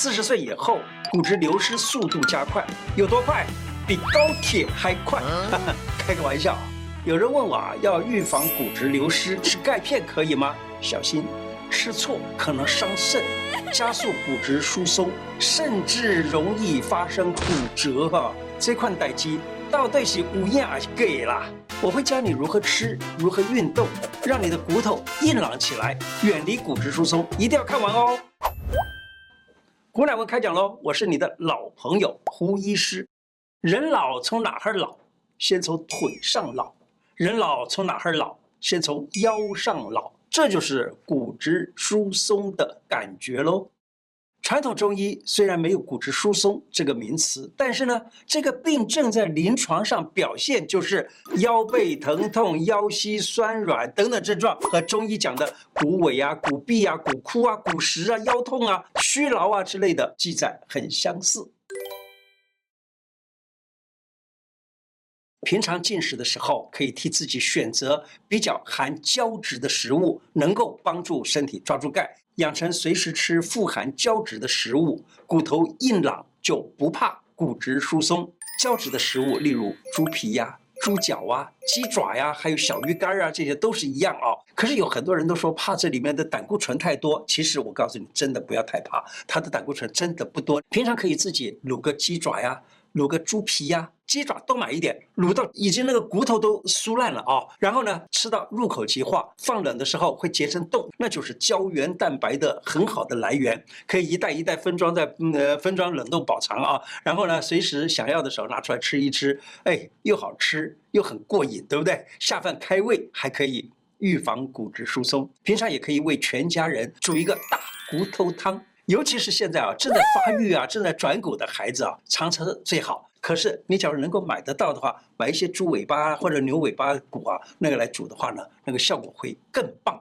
四十岁以后，骨质流失速度加快，有多快？比高铁还快。开个玩笑。有人问我啊，要预防骨质流失，吃钙片可以吗？小心，吃错可能伤肾，加速骨质疏松，甚至容易发生骨折哈。这款代志到底是有影还是假啦？我会教你如何吃，如何运动，让你的骨头硬朗起来，远离骨质疏松。一定要看完哦。胡乃文开讲喽！我是你的老朋友胡医师。人老从哪儿老？先从腿上老。人老从哪儿老？先从腰上老。这就是骨质疏松的感觉喽。传统中医虽然没有骨质疏松这个名词，但是呢，这个病症在临床上表现就是腰背疼痛、腰膝酸软等等症状，和中医讲的骨痿啊、骨痹啊、骨枯啊、骨蚀啊、腰痛啊、虚劳啊之类的记载很相似。平常进食的时候，可以替自己选择比较含胶质的食物，能够帮助身体抓住钙，养成随时吃富含胶质的食物，骨头硬朗就不怕骨质疏松。胶质的食物，例如猪皮呀、猪脚啊、鸡爪呀，还有小鱼干啊，这些都是一样哦。可是有很多人都说怕这里面的胆固醇太多，其实我告诉你，真的不要太怕，它的胆固醇真的不多。平常可以自己卤个鸡爪呀。卤个猪皮呀、鸡爪多买一点，卤到已经那个骨头都酥烂了啊、然后呢，吃到入口即化，放冷的时候会结成冻，那就是胶原蛋白的很好的来源，可以一袋一袋分装在呃分装冷冻保藏啊。然后呢，随时想要的时候拿出来吃一吃，哎，又好吃又很过瘾，对不对？下饭开胃，还可以预防骨质疏松。平常也可以为全家人煮一个大骨头汤。尤其是现在啊，正在发育啊，正在转骨的孩子啊，常常最好。可是你假如能够买得到的话，买一些猪尾巴或者牛尾巴骨啊，那个来煮的话呢，那个效果会更棒。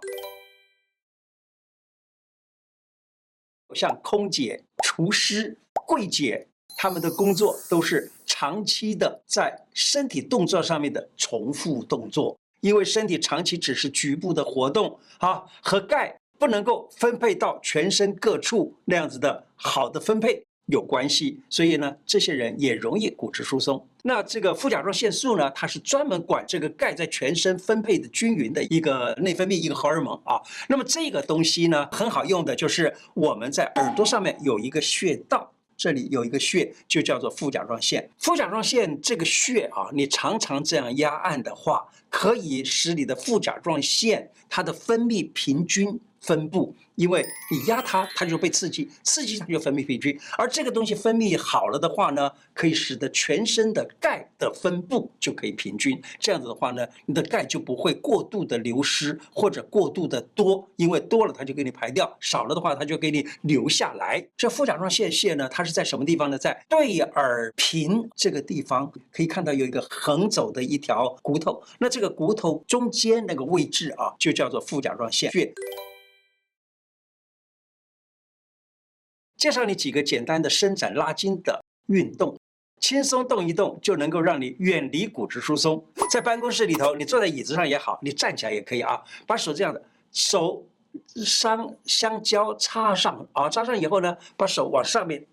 像空姐、厨师、柜姐，他们的工作都是长期的在身体动作上面的重复动作，因为身体长期只是局部的活动啊，和钙。不能够分配到全身各处那样子的好的分配有关系，所以呢，这些人也容易骨质疏松。那这个副甲状腺素呢，它是专门管这个钙在全身分配的均匀的一个内分泌一个荷尔蒙啊。那么这个东西呢，很好用的，就是我们在耳朵上面有一个穴道，这里有一个穴，就叫做副甲状腺。副甲状腺这个穴啊，你常常这样压按的话，可以使你的副甲状腺它的分泌平均。分布，因为你压它，它就被刺激，刺激它就分泌平均。而这个东西分泌好了的话呢，可以使得全身的钙的分布就可以平均。这样子的话呢，你的钙就不会过度的流失或者过度的多，因为多了它就给你排掉，少了的话它就给你留下来。这副甲状腺腺呢，它是在什么地方呢？在对耳屏这个地方，可以看到有一个横走的一条骨头，那这个骨头中间那个位置啊，就叫做副甲状腺穴。介绍你几个简单的伸展拉筋的运动，轻松动一动就能够让你远离骨质疏松。在办公室里头，你坐在椅子上也好，你站起来也可以啊。把手这样的手相相交插上啊，插上以后呢，把手往上面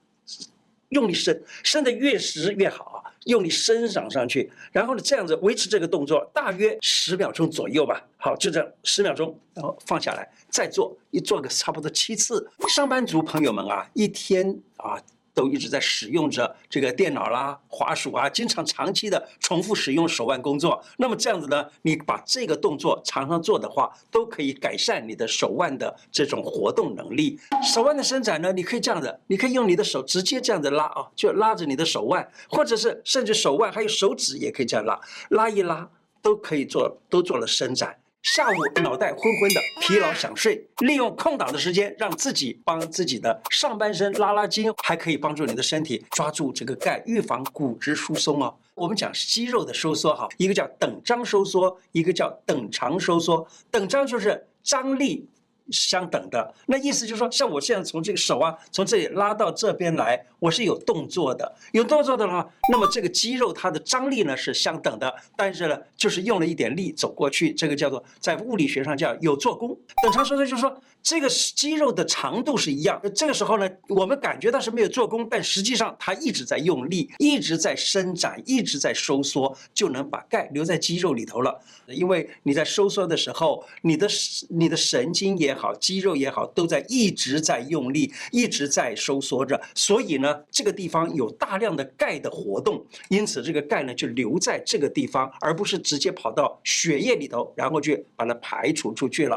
用力伸，伸的越实越好。用力伸长上去，然后呢，这样子维持这个动作大约十秒钟左右吧。好，就这样十秒钟，然后放下来，再做，一做个差不多七次。上班族朋友们啊，一天啊。都一直在使用着这个电脑啦、滑鼠啊，经常长期的重复使用手腕工作。那么这样子呢，你把这个动作常常做的话，都可以改善你的手腕的这种活动能力。手腕的伸展呢，你可以这样子，你可以用你的手直接这样子拉啊，就拉着你的手腕，或者是甚至手腕还有手指也可以这样拉，拉一拉都可以做，都做了伸展。下午脑袋昏昏的，疲劳想睡，利用空档的时间，让自己帮自己的上半身拉拉筋，还可以帮助你的身体抓住这个钙，预防骨质疏松哦。我们讲肌肉的收缩哈，一个叫等张收缩，一个叫等长收缩。等张就是张力相等的。那意思就是说，像我现在从这个手啊，从这里拉到这边来，我是有动作的，有动作的话，那么这个肌肉它的张力呢是相等的。但是呢，就是用了一点力走过去，这个叫做在物理学上叫有做功。等长说的就是说，这个肌肉的长度是一样。这个时候呢，我们感觉到是没有做功，但实际上它一直在用力，一直在伸展，一直在收缩，就能把钙留在肌肉里头了。因为你在收缩的时候，你的你的神经也好，肌肉也好，都在一直在用力，一直在收缩着。所以呢，这个地方有大量的钙的活动，因此这个钙呢就留在这个地方，而不是直接跑到血液里头，然后去把它排除出去了。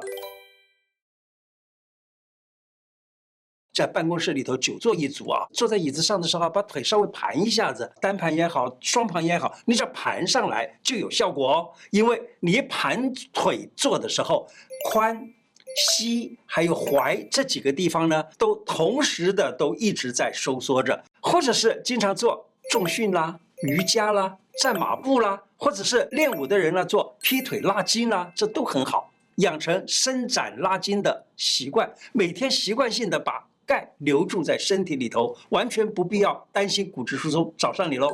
在办公室里头久坐一组啊，坐在椅子上的时候，把腿稍微盘一下子，单盘也好，双盘也好，你只要盘上来就有效果哦。因为你盘腿坐的时候，髋、膝还有踝这几个地方呢，都同时的都一直在收缩着。或者是经常做重训啦、瑜伽啦、站马步啦，或者是练武的人呢，做劈腿拉筋啦，这都很好，养成伸展拉筋的习惯，每天习惯性的把。钙留住在身体里头，完全不必要担心骨质疏松找上你喽。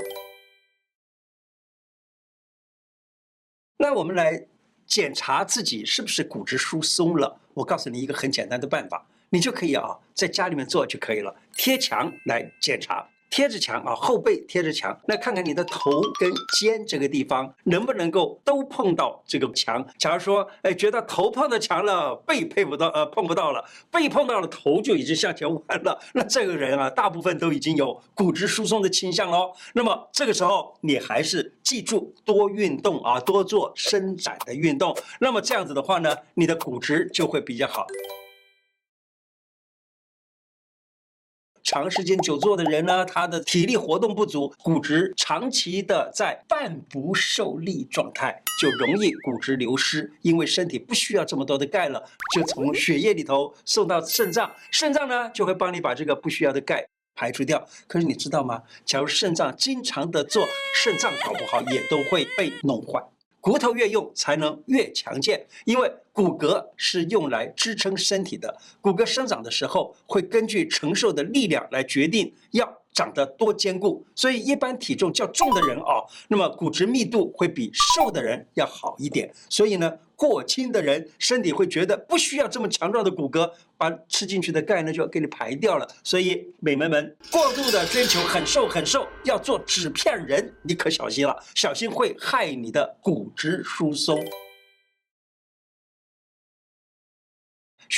那我们来检查自己是不是骨质疏松了。我告诉你一个很简单的办法，你就可以啊，在家里面做就可以了，贴墙来检查。贴着墙啊，后背贴着墙，那看看你的头跟肩这个地方能不能够都碰到这个墙。假如说，哎，觉得头碰到墙了，背配不到，呃，碰不到了，背碰到了，头就已经向前弯了，那这个人啊，大部分都已经有骨质疏松的倾向喽。那么这个时候，你还是记住多运动啊，多做伸展的运动。那么这样子的话呢，你的骨质就会比较好。长时间久坐的人呢，他的体力活动不足，骨质长期的在半不受力状态，就容易骨质流失。因为身体不需要这么多的钙了，就从血液里头送到肾脏，肾脏呢就会帮你把这个不需要的钙排除掉。可是你知道吗？假如肾脏经常的做，肾脏搞不好也都会被弄坏。骨头越用才能越强健，因为骨骼是用来支撑身体的。骨骼生长的时候会根据承受的力量来决定要长得多坚固。所以一般体重较重的人啊，那么骨质密度会比瘦的人要好一点。所以呢。过轻的人身体会觉得不需要这么强壮的骨骼，把吃进去的钙呢就要给你排掉了。所以美眉们过度的追求很瘦很瘦，要做纸片人，你可小心了，小心会害你的骨质疏松。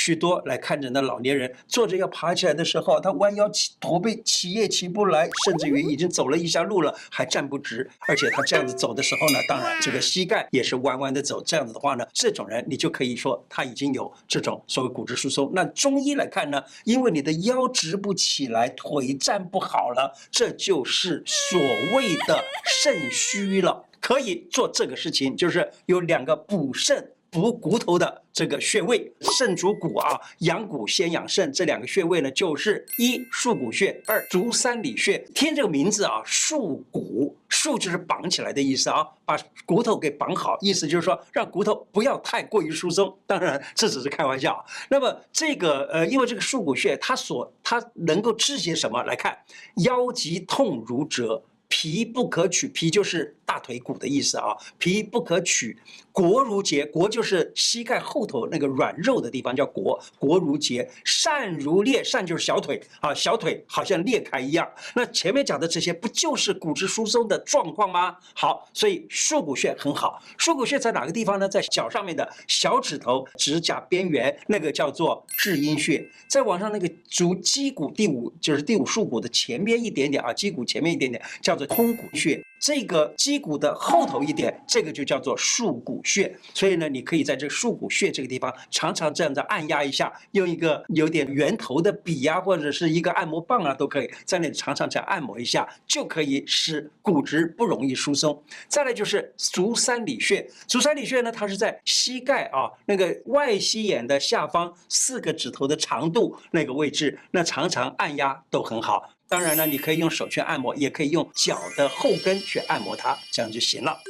许多来看诊的老年人坐着要爬起来的时候，他弯腰起驼背起也起不来，甚至于已经走了一下路了还站不直，而且他这样子走的时候呢，当然这个膝盖也是弯弯的走，这样子的话呢，这种人你就可以说他已经有这种所谓骨质疏松。那中医来看呢，因为你的腰直不起来，腿站不好了，这就是所谓的肾虚了。可以做这个事情，就是有两个补肾。补骨头的这个穴位，肾主骨啊，养骨先养肾，这两个穴位呢，就是一束骨穴，二足三里穴。听这个名字啊，束骨，束就是绑起来的意思啊，把骨头给绑好，意思就是说让骨头不要太过于疏松。当然这只是开玩笑。那么这个呃，因为这个束骨穴，它所它能够治些什么？来看，腰疾痛如折。脾不可取，脾就是大腿骨的意思啊。脾不可取，膕如结，膕就是膝盖后头那个软肉的地方，叫膕。膕如结，疝如裂，疝就是小腿啊，小腿好像裂开一样。那前面讲的这些，不就是骨质疏松的状况吗？好，所以束骨穴很好。束骨穴在哪个地方呢？在脚上面的小指头指甲边缘，那个叫做至阴穴。再往上那个足鸡骨第五，就是第五束骨的前边一点点啊，鸡骨前面一点点叫。做通骨穴，这个肌骨的后头一点，这个就叫做束骨穴。所以呢，你可以在这束骨穴这个地方，常常这样子按压一下，用一个有点圆头的笔呀、或者是一个按摩棒啊，都可以在那里常常这样按摩一下，就可以使骨质不容易疏松。再来就是足三里穴，足三里穴呢，它是在膝盖啊那个外膝眼的下方四个指头的长度那个位置，那常常按压都很好。当然了，你可以用手去按摩，也可以用脚的后跟去按摩它，这样就行了。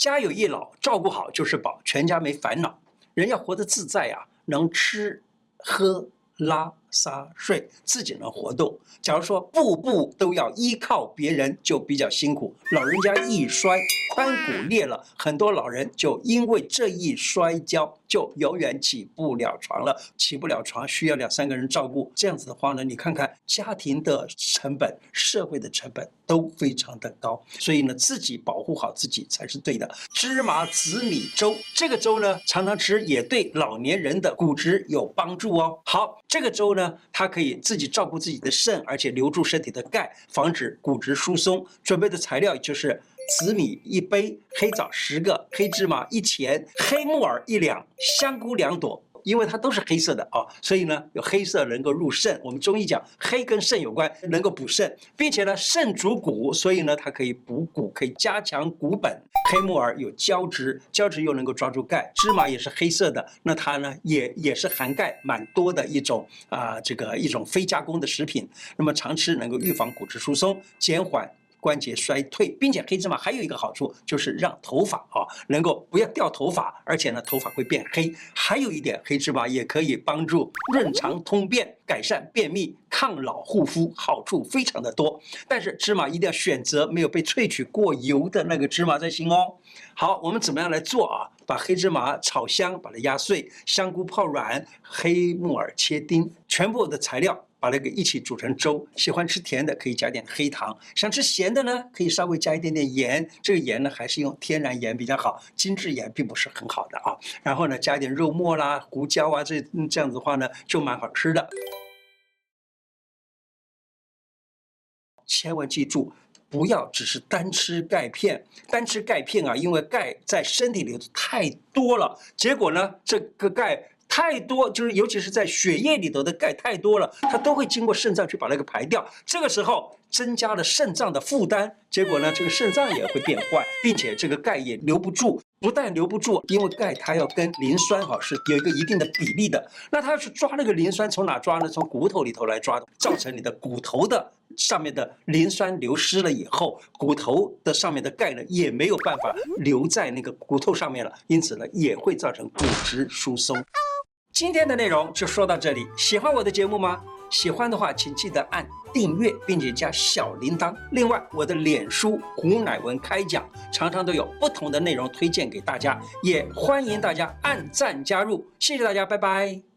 家有一老，照顾好就是宝，全家没烦恼。人要活得自在呀，能吃喝拉撒睡，自己能活动。假如说步步都要依靠别人，就比较辛苦。老人家一摔，髋骨裂了，很多老人就因为这一摔跤，就永远起不了床了。起不了床，需要两三个人照顾。这样子的话呢，你看看家庭的成本、社会的成本都非常的高。所以呢，自己保护好自己才是对的。芝麻紫米粥，这个粥呢，常常吃也对老年人的骨质有帮助哦。好，这个粥呢。它可以自己照顾自己的肾，而且留住身体的钙，防止骨质疏松。准备的材料就是紫米一杯、黑枣十个、黑芝麻一钱、黑木耳一两、香菇两朵。因为它都是黑色的啊，所以呢，有黑色能够入肾。我们中医讲黑跟肾有关，能够补肾，并且呢，肾主骨，所以呢，它可以补骨，可以加强骨本。黑木耳有胶质，胶质又能够抓住钙。芝麻也是黑色的，那它呢，也也是含钙蛮多的一种啊、呃，这个一种非加工的食品。那么常吃能够预防骨质疏松，减缓。关节衰退，并且黑芝麻还有一个好处，就是让头发啊能够不要掉头发，而且呢头发会变黑。还有一点，黑芝麻也可以帮助润肠通便、改善便秘、抗老护肤，好处非常的多。但是芝麻一定要选择没有被萃取过油的那个芝麻才行哦。好，我们怎么样来做啊？把黑芝麻炒香，把它压碎；香菇泡软，黑木耳切丁，全部的材料。把那个一起煮成粥，喜欢吃甜的可以加点黑糖，想吃咸的呢，可以稍微加一点点盐。这个盐呢，还是用天然盐比较好，精制盐并不是很好的啊。然后呢，加一点肉末啦、胡椒啊，这这样子的话呢，就蛮好吃的。千万记住，不要只是单吃钙片，单吃钙片啊，因为钙在身体里头太多了，结果呢，这个钙。太多就是，尤其是在血液里头的钙太多了，它都会经过肾脏去把那个排掉。这个时候增加了肾脏的负担，结果呢，这个肾脏也会变坏，并且这个钙也留不住。不但留不住，因为钙它要跟磷酸哈是有一个一定的比例的。那它要去抓那个磷酸，从哪抓呢？从骨头里头来抓，造成你的骨头的上面的磷酸流失了以后，骨头的上面的钙呢也没有办法留在那个骨头上面了，因此呢也会造成骨质疏松。今天的内容就说到这里，喜欢我的节目吗？喜欢的话，请记得按订阅，并且加小铃铛。另外，我的脸书胡乃文开讲，常常都有不同的内容推荐给大家，也欢迎大家按赞加入。谢谢大家，拜拜。